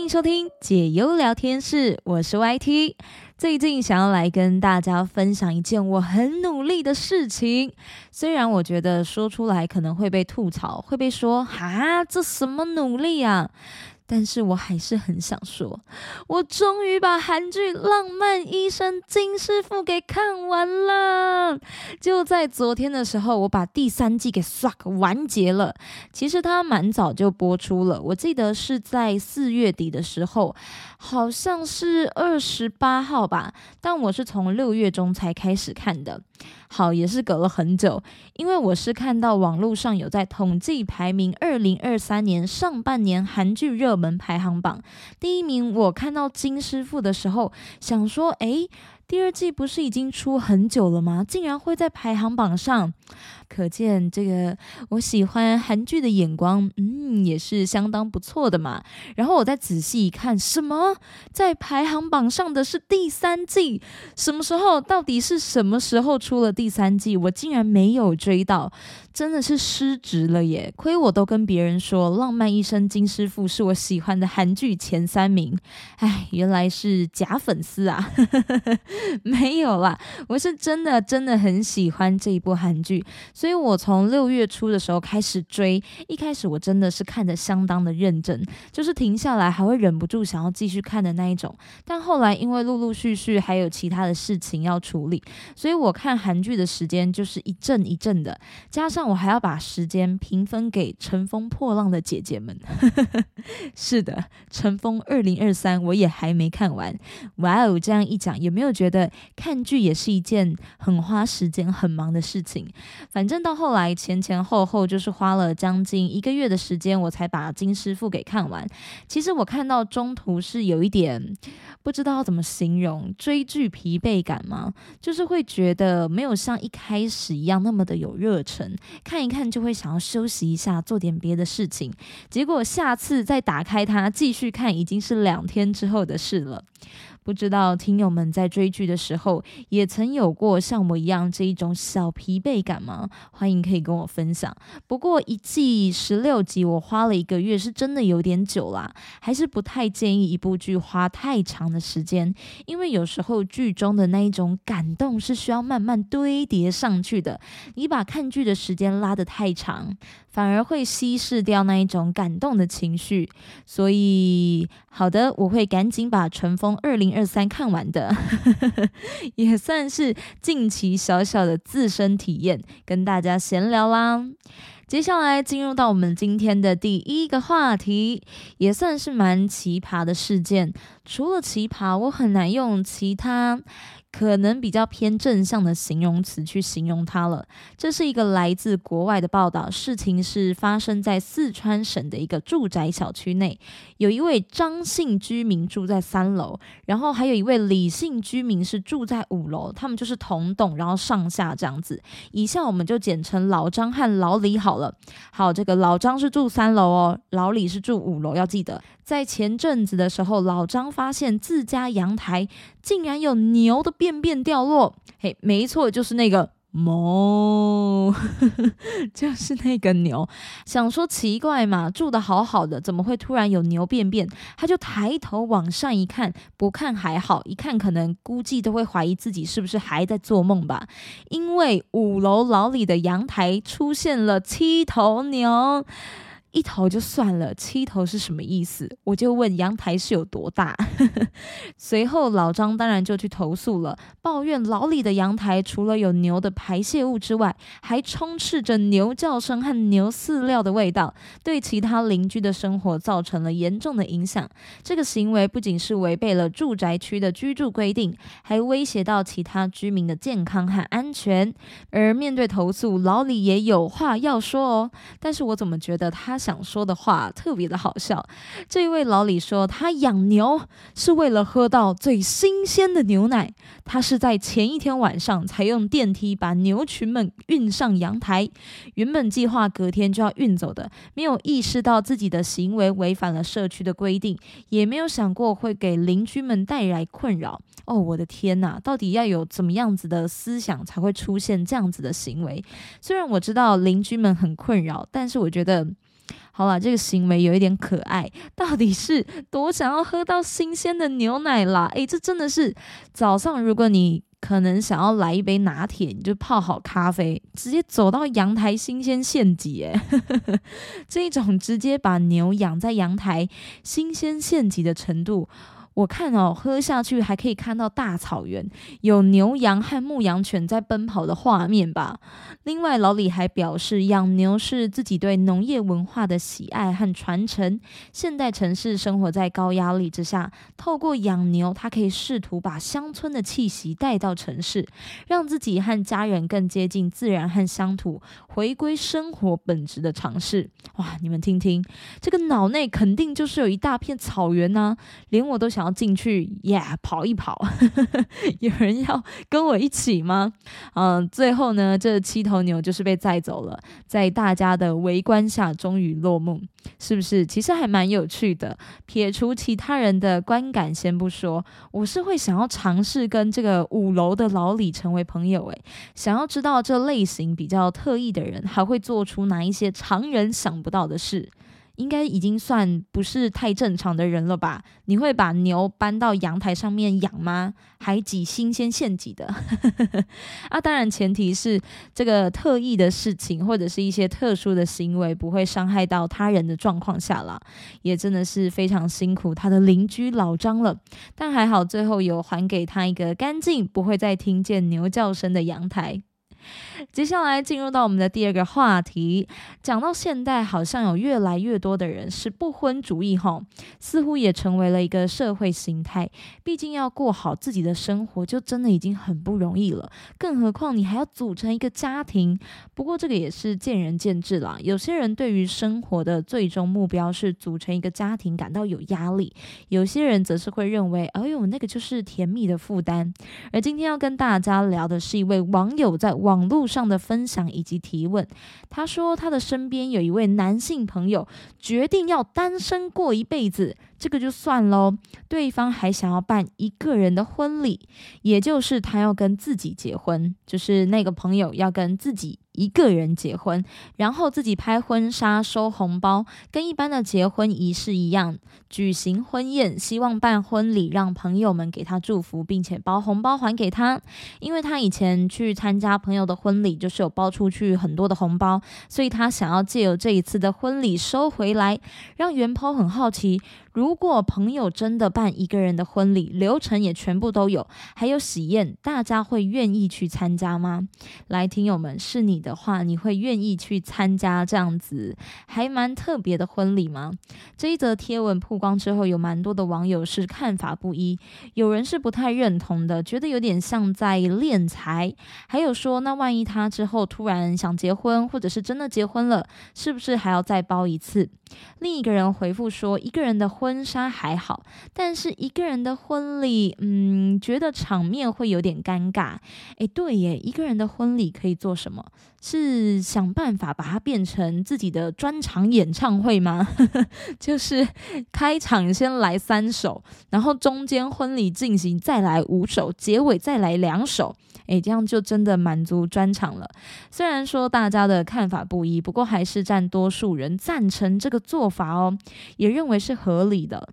欢迎收听解忧聊天室，我是 YT。最近想要来跟大家分享一件我很努力的事情，虽然我觉得说出来可能会被吐槽，会被说哈，这什么努力啊？但是我还是很想说，我终于把韩剧《浪漫医生金师傅》给看完了。就在昨天的时候，我把第三季给刷完结了。其实它蛮早就播出了，我记得是在四月底的时候，好像是二十八号吧。但我是从六月中才开始看的。好，也是隔了很久，因为我是看到网络上有在统计排名二零二三年上半年韩剧热门排行榜，第一名我看到金师傅的时候，想说，诶，第二季不是已经出很久了吗？竟然会在排行榜上。可见这个我喜欢韩剧的眼光，嗯，也是相当不错的嘛。然后我再仔细一看，什么在排行榜上的是第三季？什么时候？到底是什么时候出了第三季？我竟然没有追到，真的是失职了耶！亏我都跟别人说《浪漫医生金师傅》是我喜欢的韩剧前三名，哎，原来是假粉丝啊！没有啦，我是真的真的很喜欢这一部韩剧。所以我从六月初的时候开始追，一开始我真的是看的相当的认真，就是停下来还会忍不住想要继续看的那一种。但后来因为陆陆续续还有其他的事情要处理，所以我看韩剧的时间就是一阵一阵的，加上我还要把时间平分给乘风破浪的姐姐们。是的，乘风二零二三我也还没看完。哇哦，这样一讲，有没有觉得看剧也是一件很花时间、很忙的事情？反正到后来前前后后就是花了将近一个月的时间，我才把金师傅给看完。其实我看到中途是有一点不知道怎么形容追剧疲惫感吗？就是会觉得没有像一开始一样那么的有热忱，看一看就会想要休息一下，做点别的事情。结果下次再打开它继续看，已经是两天之后的事了。不知道听友们在追剧的时候，也曾有过像我一样这一种小疲惫感吗？欢迎可以跟我分享。不过一季十六集，我花了一个月，是真的有点久啦，还是不太建议一部剧花太长的时间，因为有时候剧中的那一种感动是需要慢慢堆叠上去的。你把看剧的时间拉得太长，反而会稀释掉那一种感动的情绪。所以，好的，我会赶紧把《乘风二零》。二三看完的，也算是近期小小的自身体验，跟大家闲聊啦。接下来进入到我们今天的第一个话题，也算是蛮奇葩的事件。除了奇葩，我很难用其他。可能比较偏正向的形容词去形容它了。这是一个来自国外的报道，事情是发生在四川省的一个住宅小区内，有一位张姓居民住在三楼，然后还有一位李姓居民是住在五楼，他们就是同栋，然后上下这样子。以下我们就简称老张和老李好了。好，这个老张是住三楼哦，老李是住五楼，要记得。在前阵子的时候，老张发现自家阳台竟然有牛的便便掉落。嘿，没错，就是那个哞，就是那个牛。想说奇怪嘛，住的好好的，怎么会突然有牛便便？他就抬头往上一看，不看还好，一看可能估计都会怀疑自己是不是还在做梦吧。因为五楼老李的阳台出现了七头牛。一头就算了，七头是什么意思？我就问阳台是有多大。随后老张当然就去投诉了，抱怨老李的阳台除了有牛的排泄物之外，还充斥着牛叫声和牛饲料的味道，对其他邻居的生活造成了严重的影响。这个行为不仅是违背了住宅区的居住规定，还威胁到其他居民的健康和安全。而面对投诉，老李也有话要说哦。但是我怎么觉得他？想说的话特别的好笑。这一位老李说，他养牛是为了喝到最新鲜的牛奶。他是在前一天晚上才用电梯把牛群们运上阳台，原本计划隔天就要运走的，没有意识到自己的行为违反了社区的规定，也没有想过会给邻居们带来困扰。哦，我的天哪！到底要有怎么样子的思想才会出现这样子的行为？虽然我知道邻居们很困扰，但是我觉得。好了，这个行为有一点可爱，到底是多想要喝到新鲜的牛奶啦？诶，这真的是早上，如果你可能想要来一杯拿铁，你就泡好咖啡，直接走到阳台新鲜现挤，诶，这种直接把牛养在阳台新鲜现挤的程度。我看哦，喝下去还可以看到大草原，有牛羊和牧羊犬在奔跑的画面吧。另外，老李还表示，养牛是自己对农业文化的喜爱和传承。现代城市生活在高压力之下，透过养牛，他可以试图把乡村的气息带到城市，让自己和家人更接近自然和乡土，回归生活本质的尝试。哇，你们听听，这个脑内肯定就是有一大片草原呐，连我都想要。进去耶，跑一跑，有人要跟我一起吗？嗯，最后呢，这七头牛就是被载走了，在大家的围观下，终于落幕，是不是？其实还蛮有趣的。撇除其他人的观感先不说，我是会想要尝试跟这个五楼的老李成为朋友。诶，想要知道这类型比较特异的人，还会做出哪一些常人想不到的事。应该已经算不是太正常的人了吧？你会把牛搬到阳台上面养吗？还挤新鲜现挤的？啊，当然前提是这个特异的事情或者是一些特殊的行为不会伤害到他人的状况下啦。也真的是非常辛苦他的邻居老张了，但还好最后有还给他一个干净不会再听见牛叫声的阳台。接下来进入到我们的第二个话题，讲到现代，好像有越来越多的人是不婚主义，吼，似乎也成为了一个社会形态。毕竟要过好自己的生活，就真的已经很不容易了，更何况你还要组成一个家庭。不过这个也是见仁见智啦，有些人对于生活的最终目标是组成一个家庭感到有压力，有些人则是会认为，哎呦，那个就是甜蜜的负担。而今天要跟大家聊的是一位网友在网。网络上的分享以及提问，他说他的身边有一位男性朋友决定要单身过一辈子，这个就算喽。对方还想要办一个人的婚礼，也就是他要跟自己结婚，就是那个朋友要跟自己。一个人结婚，然后自己拍婚纱、收红包，跟一般的结婚仪式一样举行婚宴，希望办婚礼，让朋友们给他祝福，并且包红包还给他。因为他以前去参加朋友的婚礼，就是有包出去很多的红包，所以他想要借由这一次的婚礼收回来，让元抛很好奇。如果朋友真的办一个人的婚礼，流程也全部都有，还有喜宴，大家会愿意去参加吗？来，听友们，是你的话，你会愿意去参加这样子还蛮特别的婚礼吗？这一则贴文曝光之后，有蛮多的网友是看法不一，有人是不太认同的，觉得有点像在敛财，还有说，那万一他之后突然想结婚，或者是真的结婚了，是不是还要再包一次？另一个人回复说，一个人的。婚纱还好，但是一个人的婚礼，嗯，觉得场面会有点尴尬。哎，对耶，一个人的婚礼可以做什么？是想办法把它变成自己的专场演唱会吗？就是开场先来三首，然后中间婚礼进行再来五首，结尾再来两首。诶，这样就真的满足专场了。虽然说大家的看法不一，不过还是占多数人赞成这个做法哦，也认为是合理的。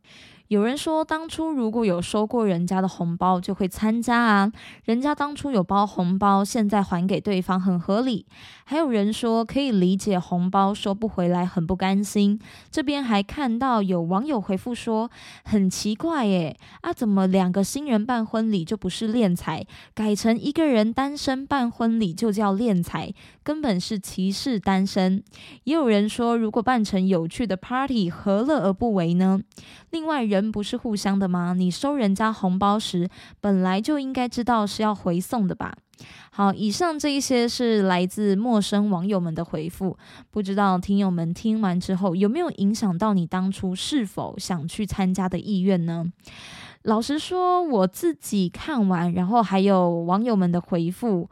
有人说，当初如果有收过人家的红包，就会参加啊。人家当初有包红包，现在还给对方很合理。还有人说，可以理解红包收不回来很不甘心。这边还看到有网友回复说，很奇怪耶，啊，怎么两个新人办婚礼就不是敛财，改成一个人单身办婚礼就叫敛财，根本是歧视单身。也有人说，如果办成有趣的 party，何乐而不为呢？另外人。不是互相的吗？你收人家红包时，本来就应该知道是要回送的吧？好，以上这一些是来自陌生网友们的回复，不知道听友们听完之后有没有影响到你当初是否想去参加的意愿呢？老实说，我自己看完，然后还有网友们的回复。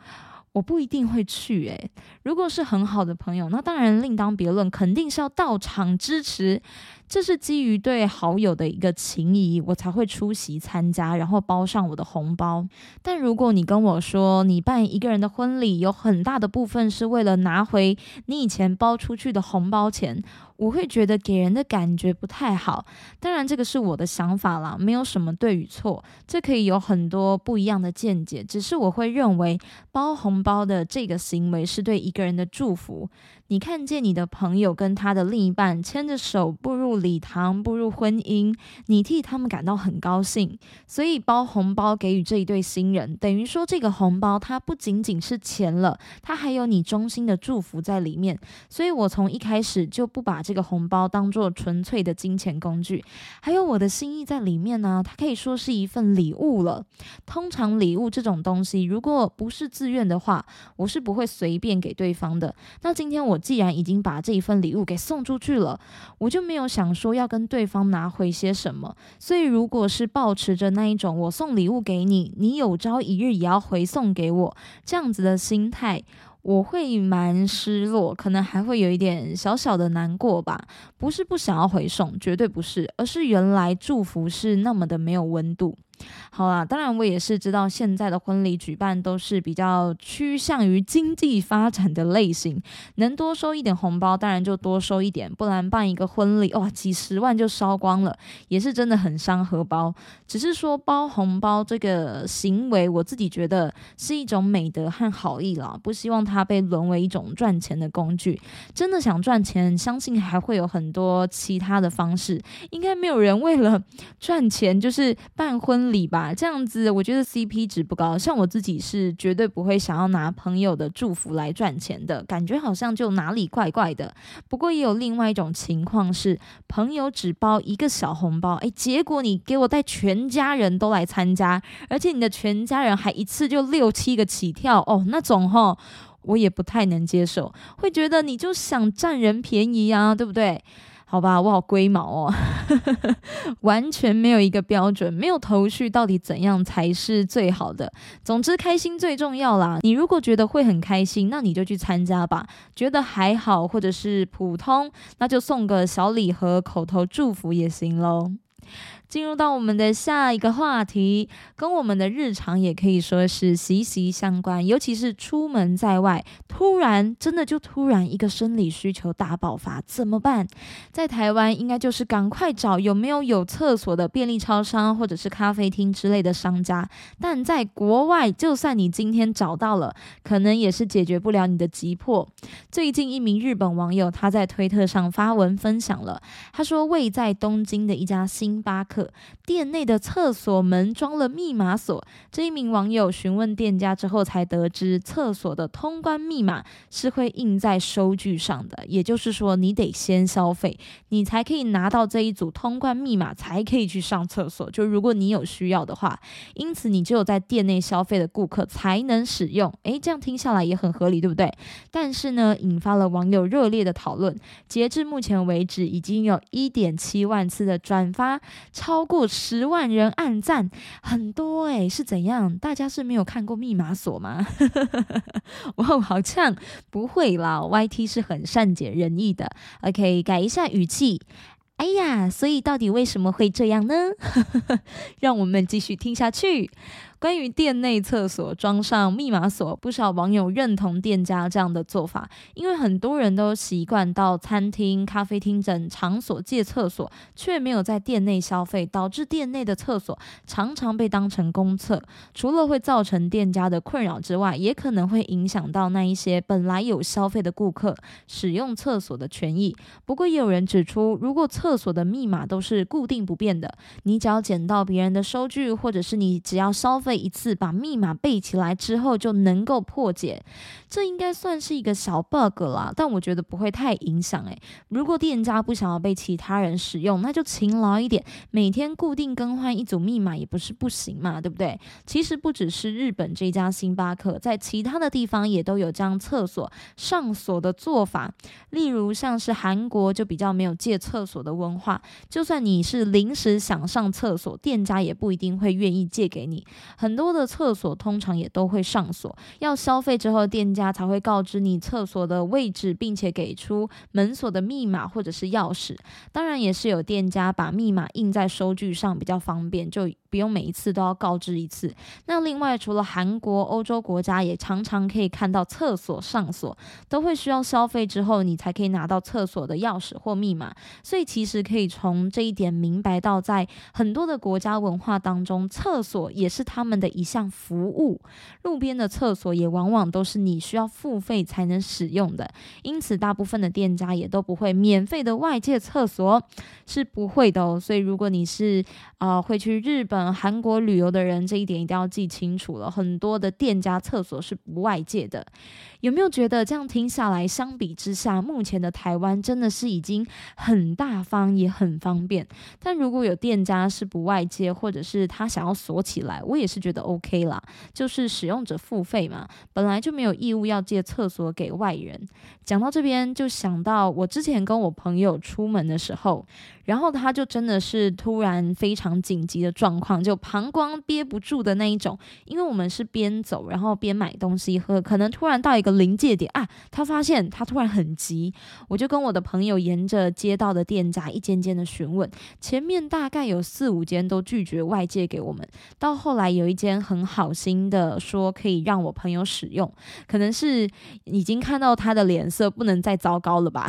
我不一定会去，诶，如果是很好的朋友，那当然另当别论，肯定是要到场支持。这是基于对好友的一个情谊，我才会出席参加，然后包上我的红包。但如果你跟我说，你办一个人的婚礼，有很大的部分是为了拿回你以前包出去的红包钱。我会觉得给人的感觉不太好。当然，这个是我的想法啦，没有什么对与错，这可以有很多不一样的见解。只是我会认为包红包的这个行为是对一个人的祝福。你看见你的朋友跟他的另一半牵着手步入礼堂，步入婚姻，你替他们感到很高兴，所以包红包给予这一对新人，等于说这个红包它不仅仅是钱了，它还有你衷心的祝福在里面。所以我从一开始就不把这个红包当做纯粹的金钱工具，还有我的心意在里面呢。它可以说是一份礼物了。通常礼物这种东西，如果不是自愿的话，我是不会随便给对对方的。那今天我。既然已经把这一份礼物给送出去了，我就没有想说要跟对方拿回些什么。所以，如果是保持着那一种我送礼物给你，你有朝一日也要回送给我这样子的心态，我会蛮失落，可能还会有一点小小的难过吧。不是不想要回送，绝对不是，而是原来祝福是那么的没有温度。好啦，当然我也是知道现在的婚礼举办都是比较趋向于经济发展的类型，能多收一点红包当然就多收一点，不然办一个婚礼哇几十万就烧光了，也是真的很伤荷包。只是说包红包这个行为，我自己觉得是一种美德和好意啦，不希望它被沦为一种赚钱的工具。真的想赚钱，相信还会有很多其他的方式，应该没有人为了赚钱就是办婚。理吧，这样子我觉得 CP 值不高。像我自己是绝对不会想要拿朋友的祝福来赚钱的，感觉好像就哪里怪怪的。不过也有另外一种情况是，朋友只包一个小红包，诶，结果你给我带全家人都来参加，而且你的全家人还一次就六七个起跳哦，那种哈，我也不太能接受，会觉得你就想占人便宜啊，对不对？好吧，我好龟毛哦，完全没有一个标准，没有头绪，到底怎样才是最好的？总之，开心最重要啦。你如果觉得会很开心，那你就去参加吧；觉得还好或者是普通，那就送个小礼盒、口头祝福也行喽。进入到我们的下一个话题，跟我们的日常也可以说是息息相关。尤其是出门在外，突然真的就突然一个生理需求大爆发，怎么办？在台湾应该就是赶快找有没有有厕所的便利超商或者是咖啡厅之类的商家。但在国外，就算你今天找到了，可能也是解决不了你的急迫。最近一名日本网友他在推特上发文分享了，他说位在东京的一家星巴克。店内的厕所门装了密码锁。这一名网友询问店家之后，才得知厕所的通关密码是会印在收据上的。也就是说，你得先消费，你才可以拿到这一组通关密码，才可以去上厕所。就如果你有需要的话，因此你只有在店内消费的顾客才能使用。诶，这样听下来也很合理，对不对？但是呢，引发了网友热烈的讨论。截至目前为止，已经有一点七万次的转发。超过十万人按赞，很多诶，是怎样？大家是没有看过密码锁吗？哇，好像不会啦，YT 是很善解人意的。OK，改一下语气。哎呀，所以到底为什么会这样呢？让我们继续听下去。关于店内厕所装上密码锁，不少网友认同店家这样的做法，因为很多人都习惯到餐厅、咖啡厅等场所借厕所，却没有在店内消费，导致店内的厕所常常被当成公厕。除了会造成店家的困扰之外，也可能会影响到那一些本来有消费的顾客使用厕所的权益。不过，也有人指出，如果厕所的密码都是固定不变的，你只要捡到别人的收据，或者是你只要消费一次把密码背起来之后就能够破解，这应该算是一个小 bug 啦，但我觉得不会太影响诶，如果店家不想要被其他人使用，那就勤劳一点，每天固定更换一组密码也不是不行嘛，对不对？其实不只是日本这家星巴克，在其他的地方也都有将厕所上锁的做法。例如像是韩国就比较没有借厕所的文化，就算你是临时想上厕所，店家也不一定会愿意借给你。很多的厕所通常也都会上锁，要消费之后，店家才会告知你厕所的位置，并且给出门锁的密码或者是钥匙。当然，也是有店家把密码印在收据上比较方便，就。不用每一次都要告知一次。那另外，除了韩国、欧洲国家，也常常可以看到厕所上锁都会需要消费之后，你才可以拿到厕所的钥匙或密码。所以其实可以从这一点明白到，在很多的国家文化当中，厕所也是他们的一项服务。路边的厕所也往往都是你需要付费才能使用的，因此大部分的店家也都不会免费的外借厕所，是不会的哦。所以如果你是啊会去日本、韩国旅游的人，这一点一定要记清楚了。很多的店家厕所是不外借的。有没有觉得这样听下来，相比之下，目前的台湾真的是已经很大方，也很方便？但如果有店家是不外接，或者是他想要锁起来，我也是觉得 OK 啦。就是使用者付费嘛，本来就没有义务要借厕所给外人。讲到这边，就想到我之前跟我朋友出门的时候。然后他就真的是突然非常紧急的状况，就膀胱憋不住的那一种。因为我们是边走然后边买东西喝，可能突然到一个临界点啊，他发现他突然很急，我就跟我的朋友沿着街道的店家一间间的询问，前面大概有四五间都拒绝外借给我们，到后来有一间很好心的说可以让我朋友使用，可能是已经看到他的脸色不能再糟糕了吧，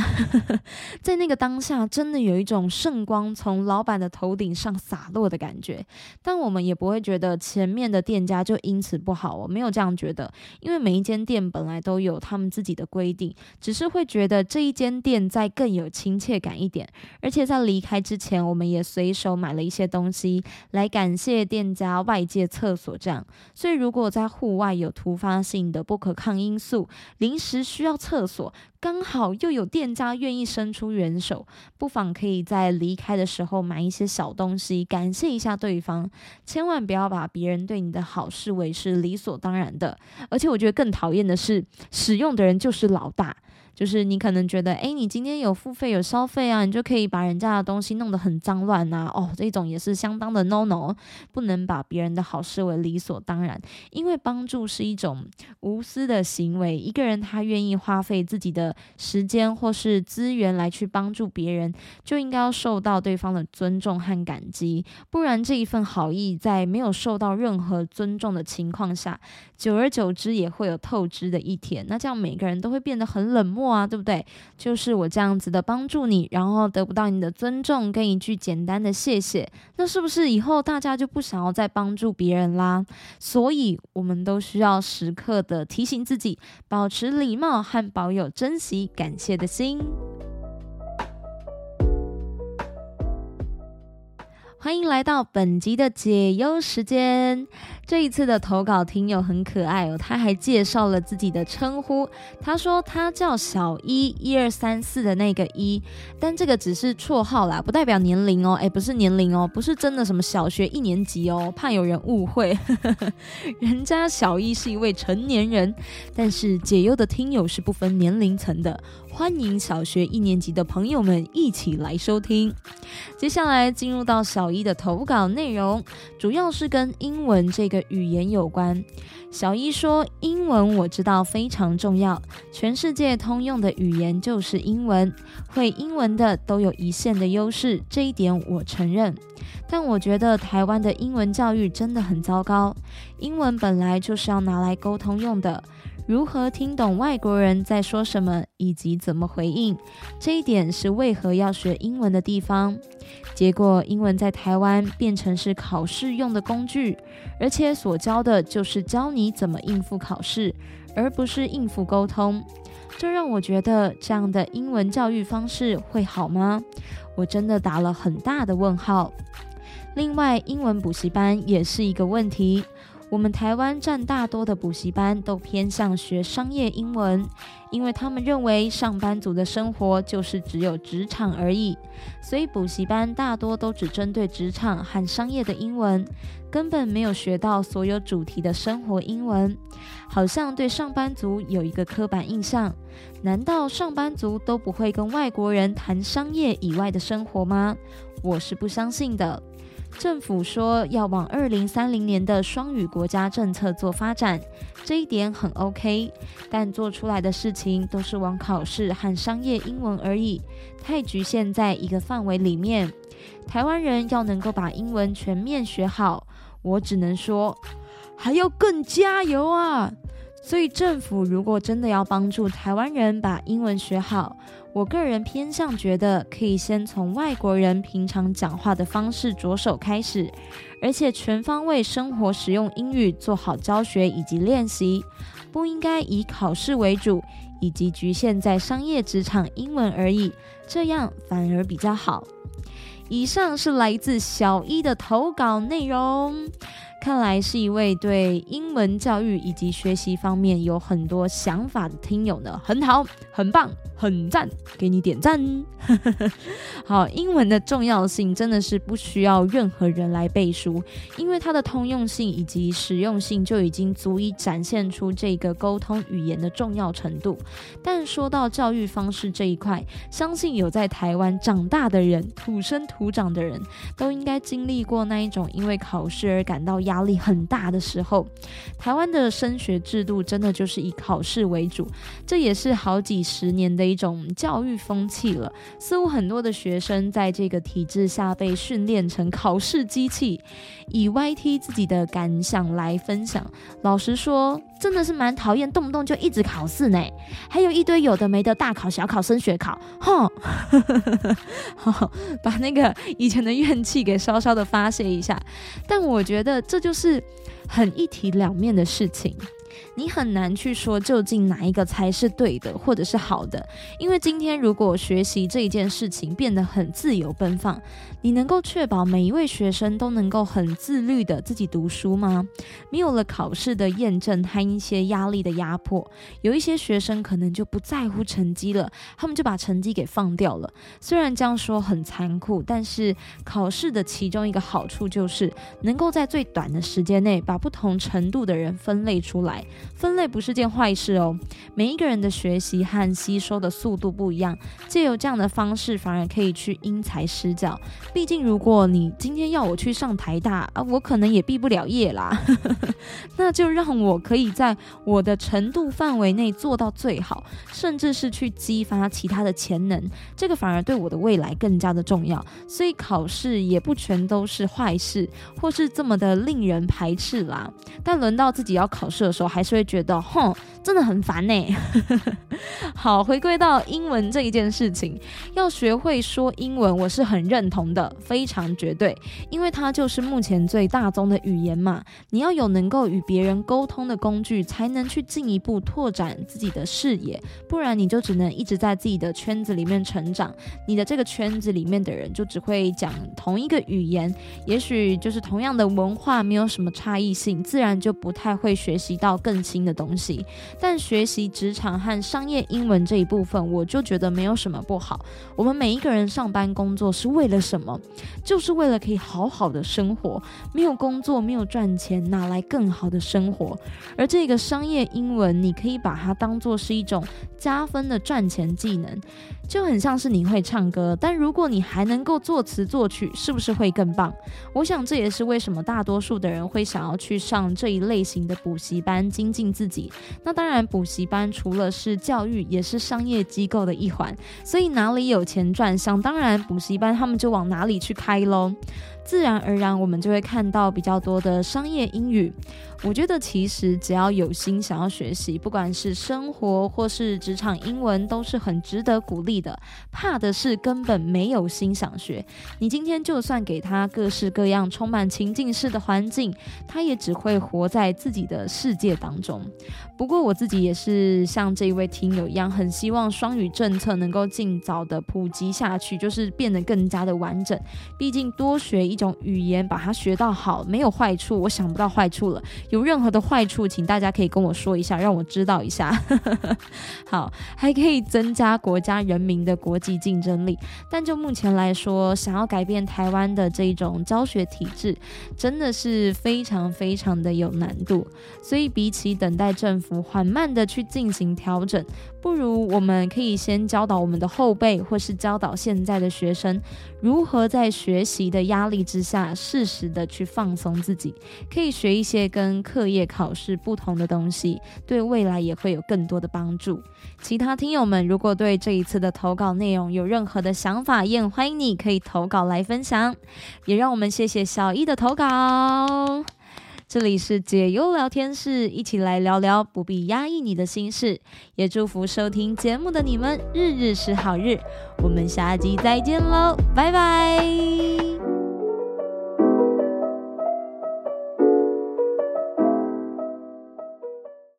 在那个当下真的有一种。圣光从老板的头顶上洒落的感觉，但我们也不会觉得前面的店家就因此不好我没有这样觉得，因为每一间店本来都都有他们自己的规定，只是会觉得这一间店在更有亲切感一点。而且在离开之前，我们也随手买了一些东西来感谢店家外界厕所这样。所以如果在户外有突发性的不可抗因素，临时需要厕所。刚好又有店家愿意伸出援手，不妨可以在离开的时候买一些小东西，感谢一下对方。千万不要把别人对你的好视为是理所当然的。而且我觉得更讨厌的是，使用的人就是老大。就是你可能觉得，哎，你今天有付费有消费啊，你就可以把人家的东西弄得很脏乱呐。哦，这种也是相当的 no no，不能把别人的好视为理所当然。因为帮助是一种无私的行为，一个人他愿意花费自己的时间或是资源来去帮助别人，就应该要受到对方的尊重和感激。不然这一份好意在没有受到任何尊重的情况下，久而久之也会有透支的一天。那这样每个人都会变得很冷漠。啊，对不对？就是我这样子的帮助你，然后得不到你的尊重跟一句简单的谢谢，那是不是以后大家就不想要再帮助别人啦？所以，我们都需要时刻的提醒自己，保持礼貌和保有珍惜、感谢的心。欢迎来到本集的解忧时间。这一次的投稿听友很可爱哦，他还介绍了自己的称呼。他说他叫小一，一二三四的那个一，但这个只是绰号啦，不代表年龄哦。哎，不是年龄哦，不是真的什么小学一年级哦，怕有人误会。人家小一是一位成年人，但是解忧的听友是不分年龄层的。欢迎小学一年级的朋友们一起来收听。接下来进入到小一的投稿内容，主要是跟英文这个语言有关。小一说：“英文我知道非常重要，全世界通用的语言就是英文，会英文的都有一线的优势，这一点我承认。但我觉得台湾的英文教育真的很糟糕。英文本来就是要拿来沟通用的。”如何听懂外国人在说什么，以及怎么回应，这一点是为何要学英文的地方。结果，英文在台湾变成是考试用的工具，而且所教的就是教你怎么应付考试，而不是应付沟通。这让我觉得，这样的英文教育方式会好吗？我真的打了很大的问号。另外，英文补习班也是一个问题。我们台湾占大多的补习班都偏向学商业英文，因为他们认为上班族的生活就是只有职场而已，所以补习班大多都只针对职场和商业的英文，根本没有学到所有主题的生活英文，好像对上班族有一个刻板印象。难道上班族都不会跟外国人谈商业以外的生活吗？我是不相信的。政府说要往二零三零年的双语国家政策做发展，这一点很 OK，但做出来的事情都是往考试和商业英文而已，太局限在一个范围里面。台湾人要能够把英文全面学好，我只能说还要更加油啊！所以政府如果真的要帮助台湾人把英文学好，我个人偏向觉得可以先从外国人平常讲话的方式着手开始，而且全方位生活使用英语，做好教学以及练习，不应该以考试为主，以及局限在商业职场英文而已，这样反而比较好。以上是来自小一的投稿内容。看来是一位对英文教育以及学习方面有很多想法的听友呢，很好，很棒，很赞，给你点赞。好，英文的重要性真的是不需要任何人来背书，因为它的通用性以及实用性就已经足以展现出这个沟通语言的重要程度。但说到教育方式这一块，相信有在台湾长大的人，土生土长的人都应该经历过那一种因为考试而感到压。压力很大的时候，台湾的升学制度真的就是以考试为主，这也是好几十年的一种教育风气了。似乎很多的学生在这个体制下被训练成考试机器。以 YT 自己的感想来分享，老实说，真的是蛮讨厌动不动就一直考试呢，还有一堆有的没的大考、小考、升学考，哼，把那个以前的怨气给稍稍的发泄一下。但我觉得这就是很一体两面的事情。你很难去说究竟哪一个才是对的，或者是好的，因为今天如果学习这一件事情变得很自由奔放，你能够确保每一位学生都能够很自律的自己读书吗？没有了考试的验证和一些压力的压迫，有一些学生可能就不在乎成绩了，他们就把成绩给放掉了。虽然这样说很残酷，但是考试的其中一个好处就是能够在最短的时间内把不同程度的人分类出来。分类不是件坏事哦，每一个人的学习和吸收的速度不一样，借由这样的方式，反而可以去因材施教。毕竟，如果你今天要我去上台大啊，我可能也毕不了业啦。那就让我可以在我的程度范围内做到最好，甚至是去激发其他的潜能，这个反而对我的未来更加的重要。所以，考试也不全都是坏事，或是这么的令人排斥啦。但轮到自己要考试的时候，还是会觉得，哼，真的很烦呢。好，回归到英文这一件事情，要学会说英文，我是很认同的，非常绝对，因为它就是目前最大宗的语言嘛。你要有能够与别人沟通的工具，才能去进一步拓展自己的视野，不然你就只能一直在自己的圈子里面成长。你的这个圈子里面的人就只会讲同一个语言，也许就是同样的文化，没有什么差异性，自然就不太会学习到更新的东西。但学习职场和商业英文这一部分，我就觉得没有什么不好。我们每一个人上班工作是为了什么？就是为了可以好好的生活。没有工作，没有赚钱，哪来更好的生活？而这个商业英文，你可以把它当做是一种加分的赚钱技能，就很像是你会唱歌，但如果你还能够作词作曲，是不是会更棒？我想这也是为什么大多数的人会想要去上这一类型的补习班精进自己。那当然，补习班除了是教育，也是商业机构的一环，所以哪里有钱赚，想当然补习班他们就往哪里去开喽。自然而然，我们就会看到比较多的商业英语。我觉得其实只要有心想要学习，不管是生活或是职场英文，都是很值得鼓励的。怕的是根本没有心想学。你今天就算给他各式各样充满情境式的环境，他也只会活在自己的世界当中。不过我自己也是像这一位听友一样，很希望双语政策能够尽早的普及下去，就是变得更加的完整。毕竟多学一种语言，把它学到好，没有坏处。我想不到坏处了。有任何的坏处，请大家可以跟我说一下，让我知道一下。好，还可以增加国家人民的国际竞争力。但就目前来说，想要改变台湾的这种教学体制，真的是非常非常的有难度。所以比起等待政府缓慢的去进行调整，不如我们可以先教导我们的后辈，或是教导现在的学生，如何在学习的压力之下，适时的去放松自己，可以学一些跟课业考试不同的东西，对未来也会有更多的帮助。其他听友们，如果对这一次的投稿内容有任何的想法，也欢迎你可以投稿来分享。也让我们谢谢小易的投稿。这里是解忧聊天室，一起来聊聊不必压抑你的心事。也祝福收听节目的你们日日是好日。我们下集再见喽，拜拜。